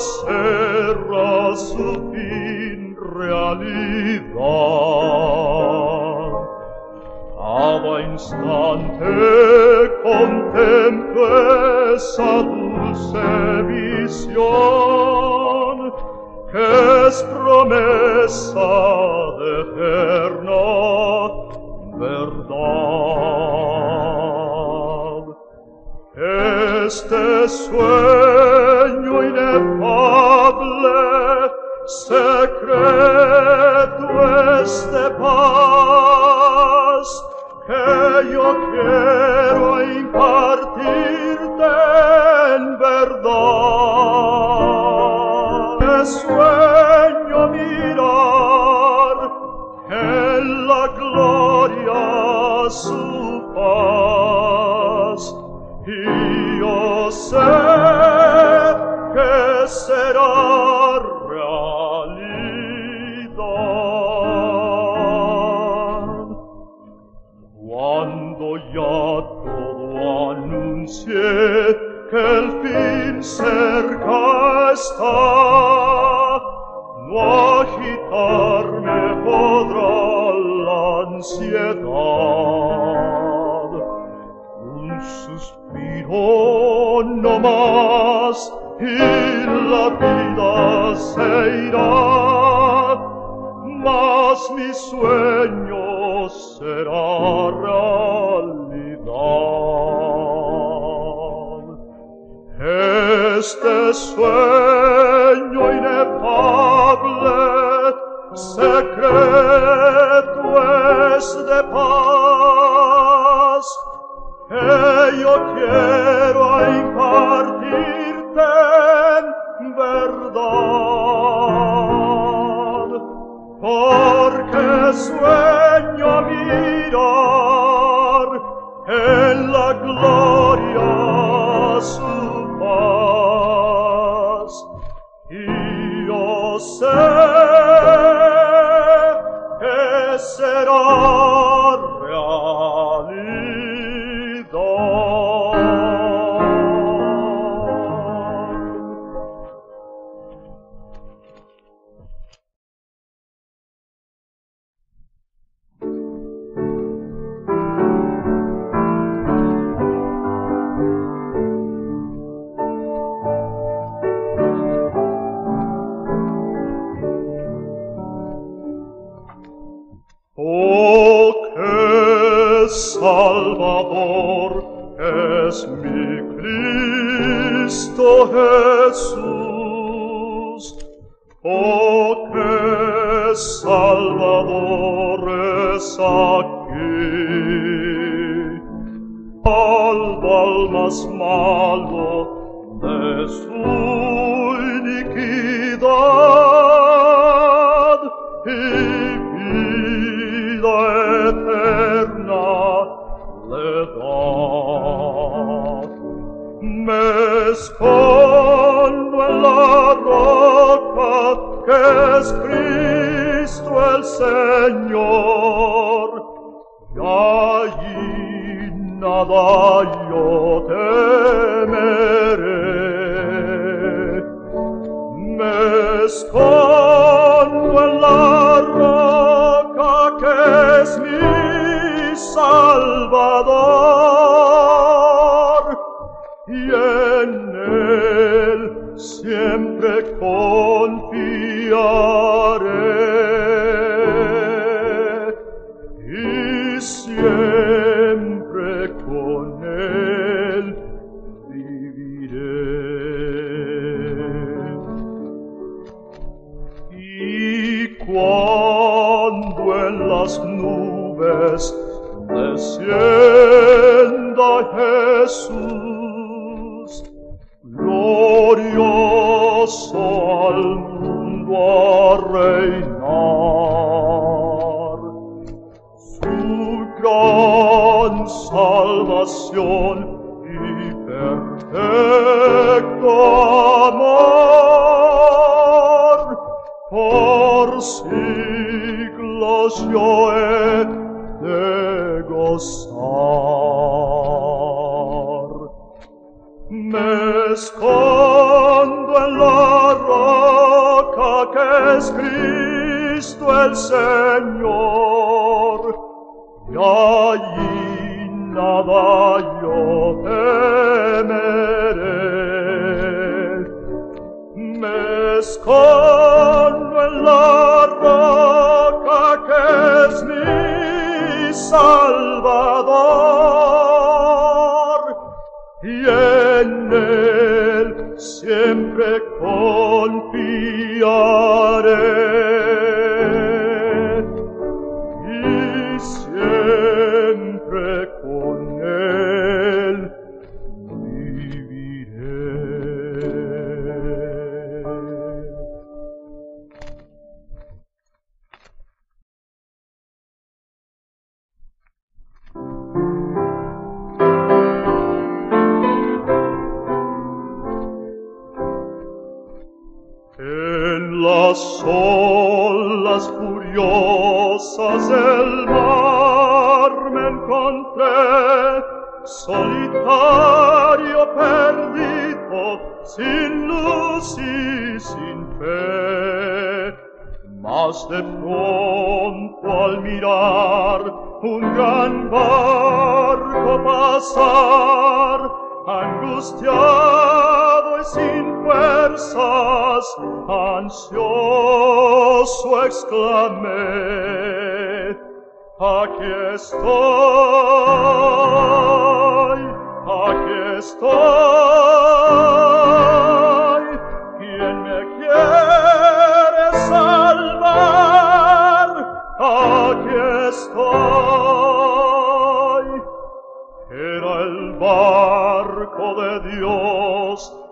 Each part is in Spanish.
serra su fin realidad. Cada instante contemplo esa dulce visión que es promesa de eterna verdad. Este sueño inefable, secreto es de paz, que yo quiero impartirte en verdad. Es sueño mirar en la gloria su será realidad. Cuando ya todo anuncie que el fin cerca está, no agitarme podrá la ansiedad. Mas mi sueño será realidad. Este sueño inefable, secreto es de paz, que yo quiero impartirte en verdad, porque sueño mirar en la gloria su paz, y yo sé que será Me escondo en la roca que es mi Salvador glorioso al mundo a reinar, su gran salvación es Cristo el Señor, y allí nada yo temeré. Me escondo en la roca que es mi Salvador, y en él siempre confiaré. Y sin fe. Mas de pronto al mirar un gran barco pasar, angustiado y sin fuerzas, ansioso exclamé, aquí estoy, aquí estoy,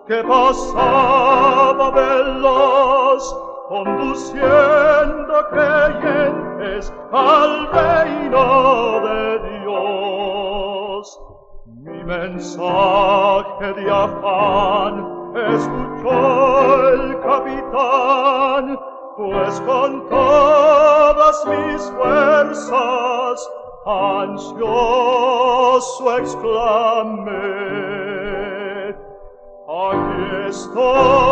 que pasaba veloz, conduciendo creyentes al reino de Dios. Mi mensaje de afán escuchó el capitán, pues con todas mis fuerzas ansioso exclamé, aquí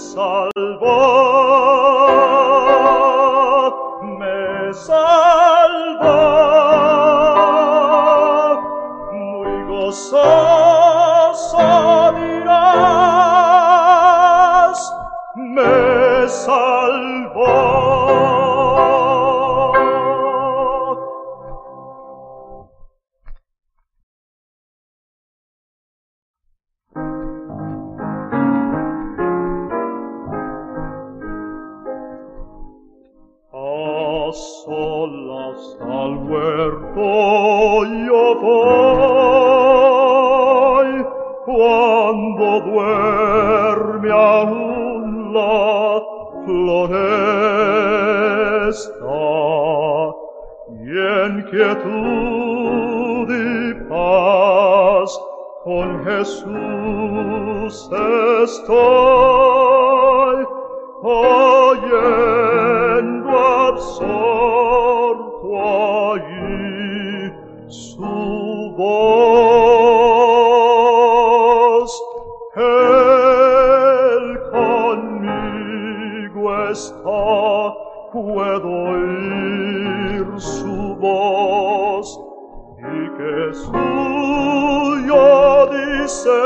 Me está, puedo oír su voz. Y que suyo dice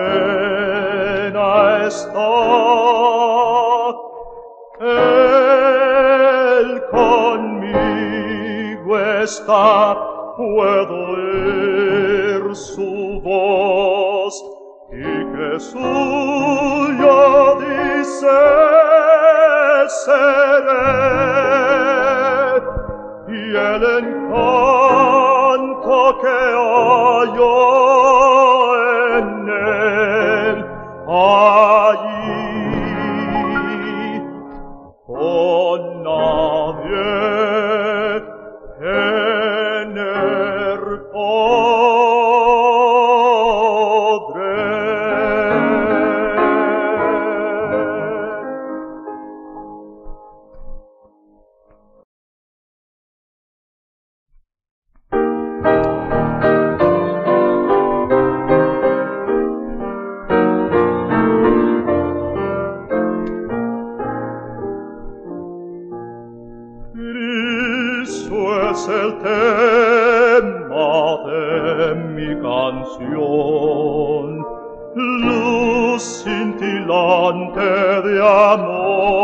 la pena está. Él conmigo está, puedo oír su voz y que suyo dice seré y el encanto que hallo canción, luz cintilante de amor.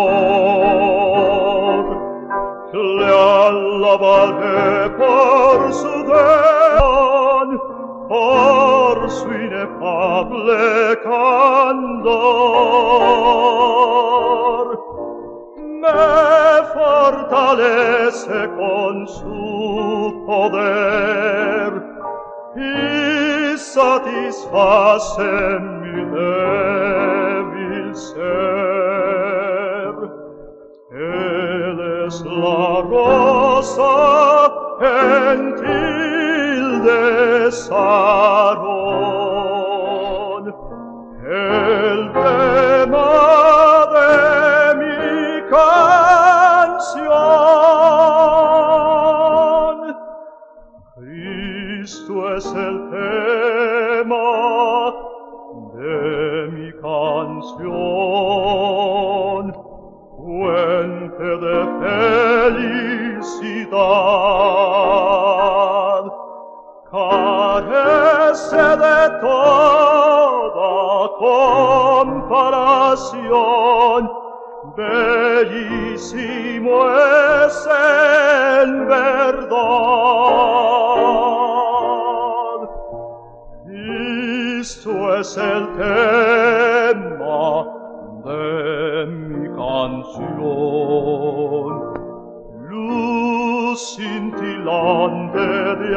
Le alabaré por su don, por su inefable candor me fortalece con su poder satisfacem mi evil ser. Él es la rosa gentil de Sarón. El tema de mi canción carece de toda comparación. Bellísimo es en verdad. Esto es el tema de mi canción. Luz cintilante de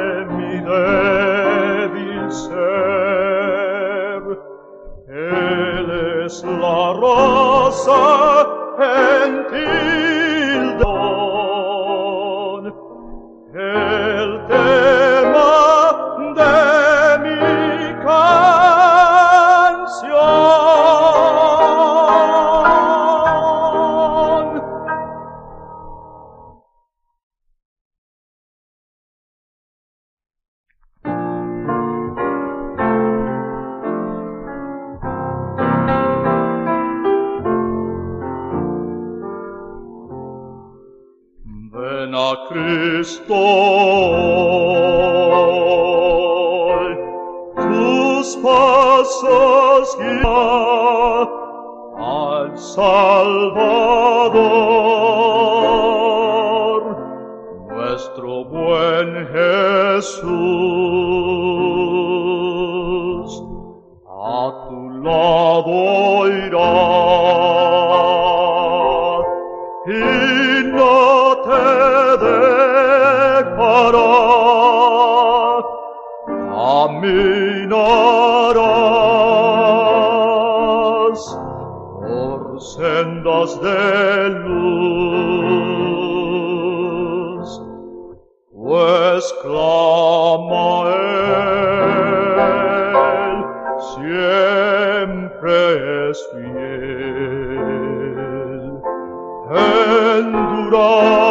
Seb, Él es esclama él, siempre es fiel. Endurar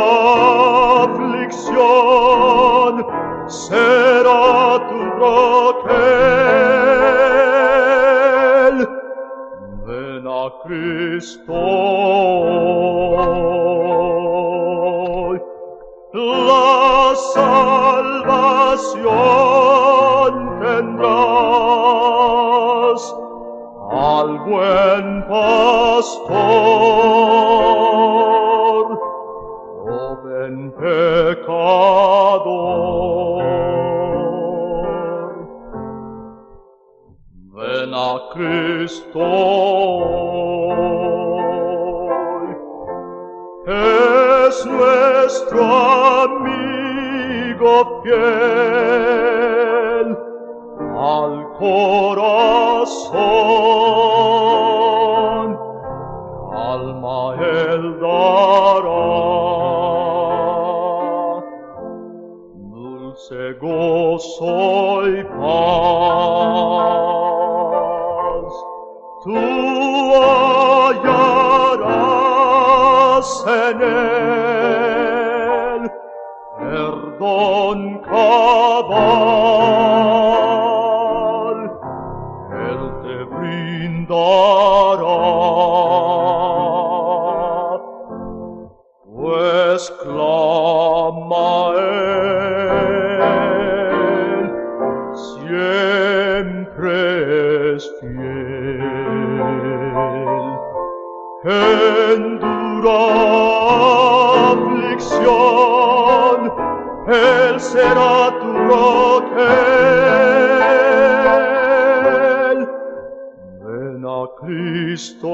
Ego soi paz, tua hallarás senel él, perdón cabal. Cristo.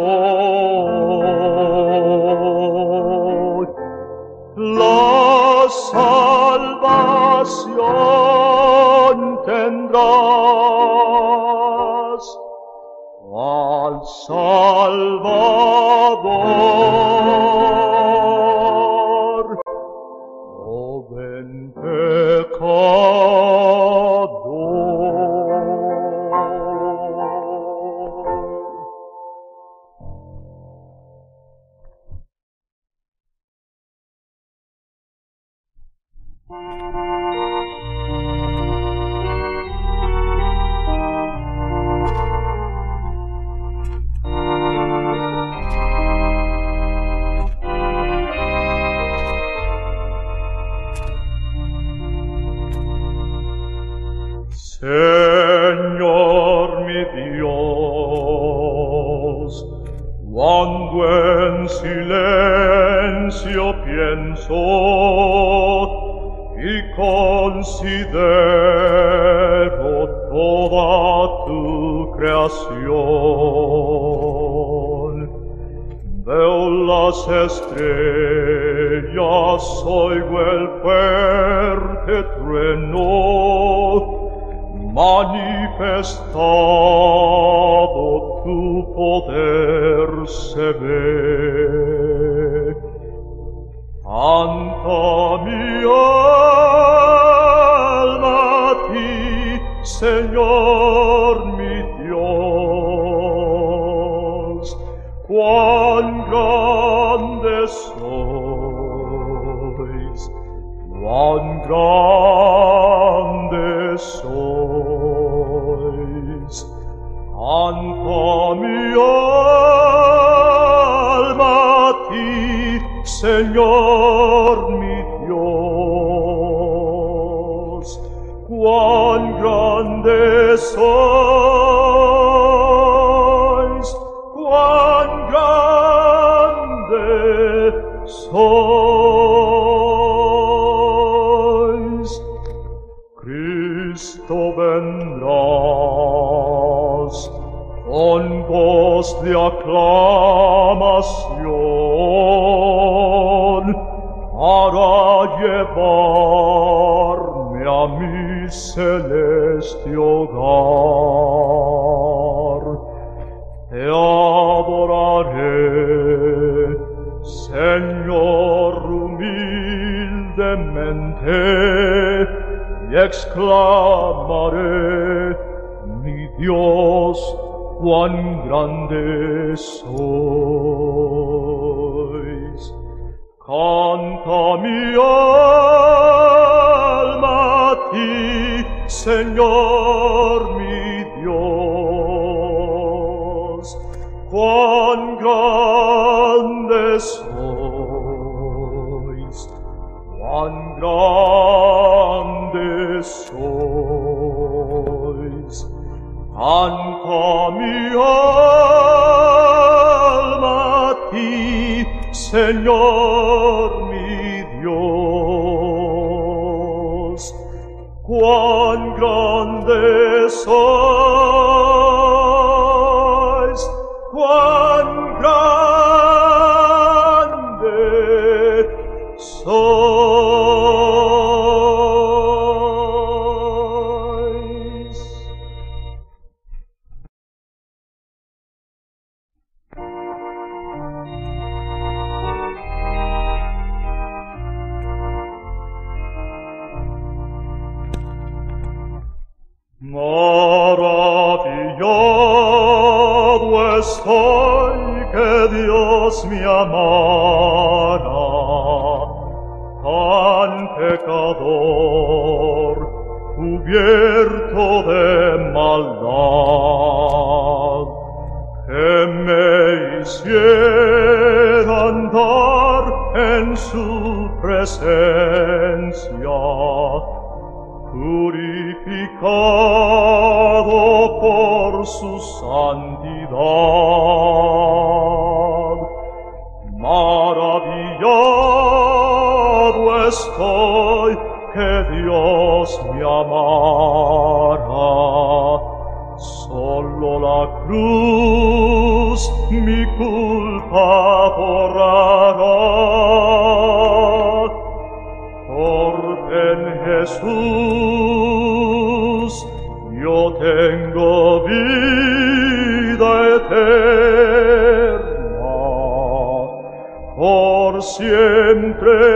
Señor, humildemente, y exclamaré, mi Dios, cuán grande sois. Canta mi alma a ti, Señor, mi Dios, cuán grande sois, cuán grande sois, tanto mi alma a ti, Señor mi Dios, cuán grande sois. siempre.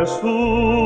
Jesús.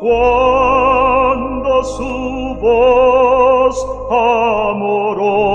cuando su voz amorosa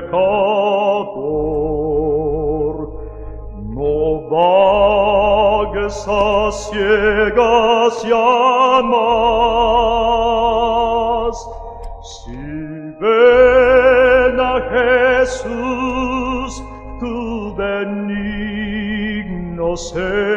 peccator. No vages a ciegas llamas. Si ven a Jesús tu benigno ser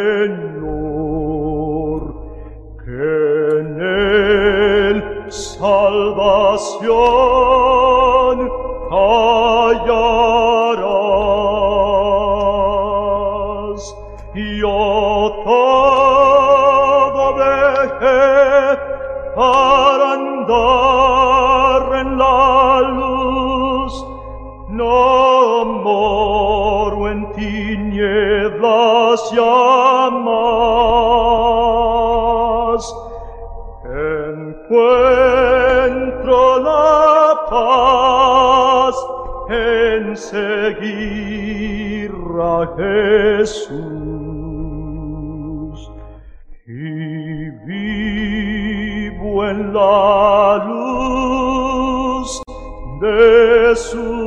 Jesus.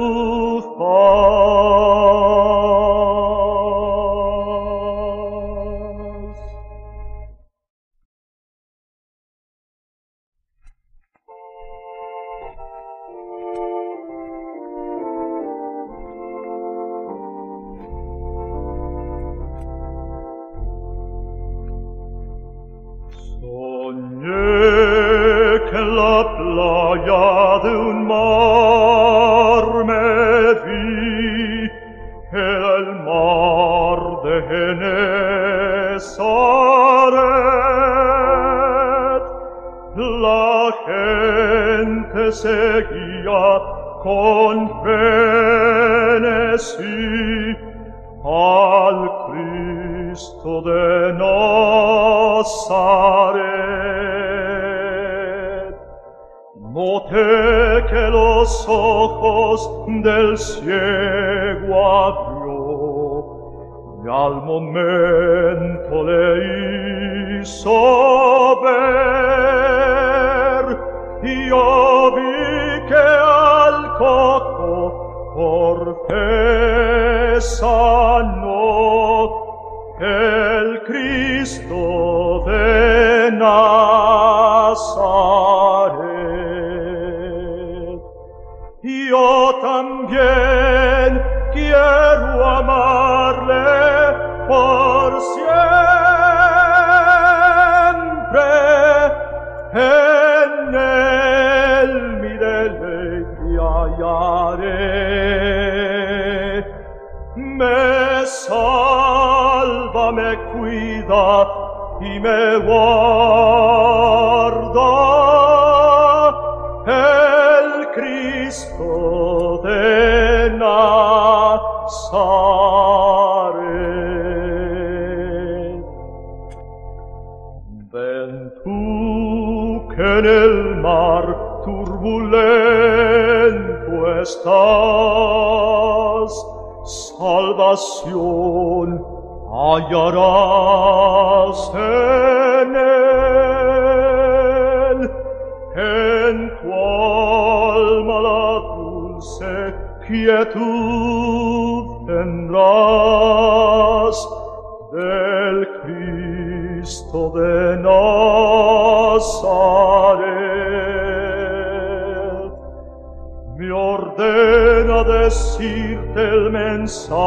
compasión hallarás en él, en tu alma la dulce quietud tendrás del Cristo de Nazaret. Me ordena decirte el mensaje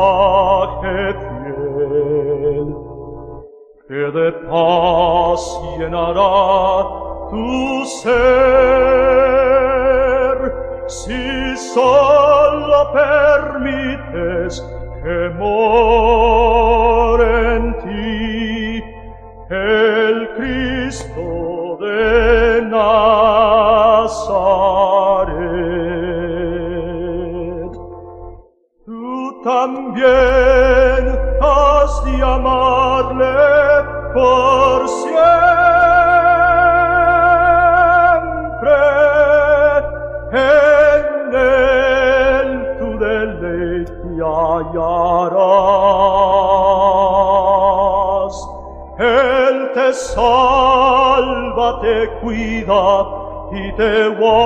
Él te salva, te cuida y te guarda.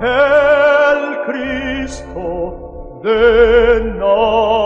El Cristo de Nazaret.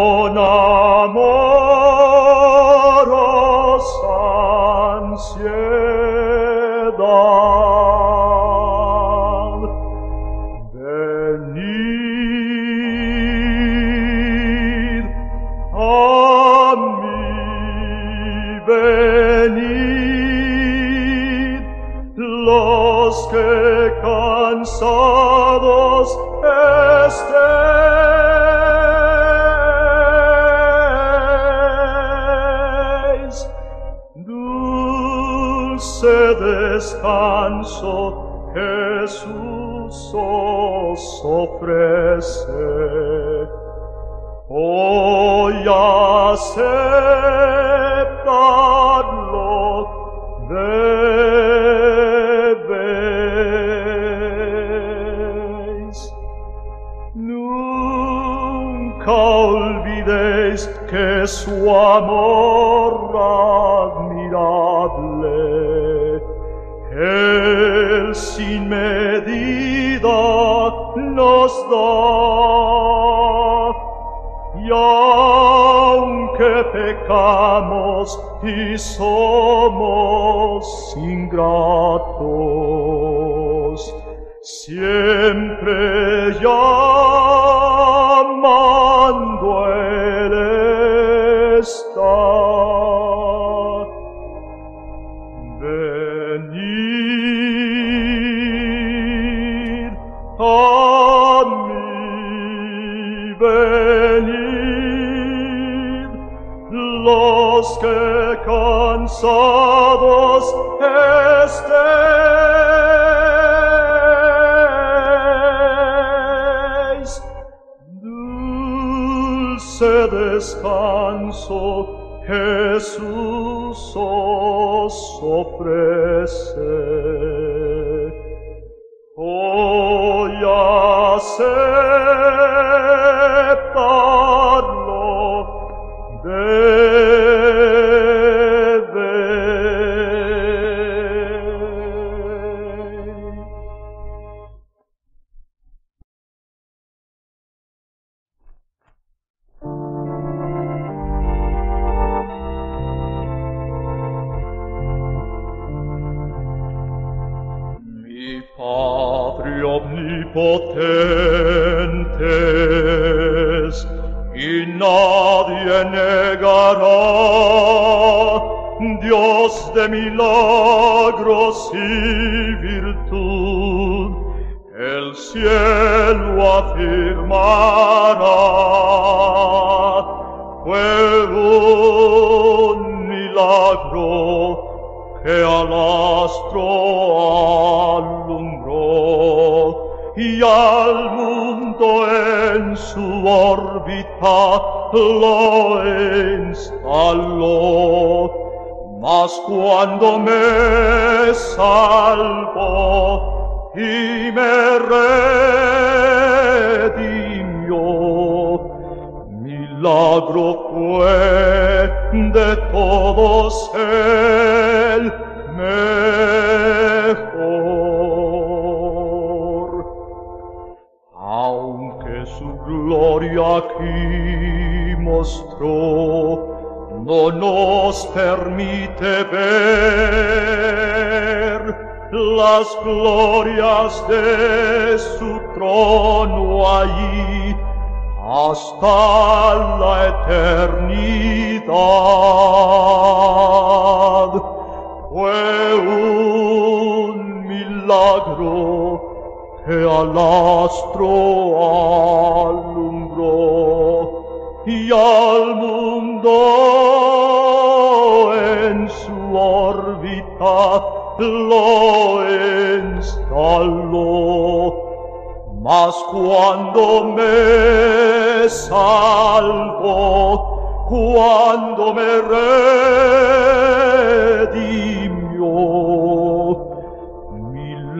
Con Y aunque pecamos y somos ingratos, siempre llamando Él está. Cansados estéis. Dulce descanso Jesús os ofrece. Hoy aceptadlo debéis. poter. Lord. Su gloria aquí mostró, no nos permite ver las glorias de su trono allí hasta la eternidad. Fue un milagro que al astro alumbró y al mundo en su órbita lo instaló. Mas cuando me salvo, cuando me redimió,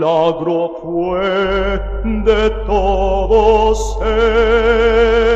milagro fue de todos él.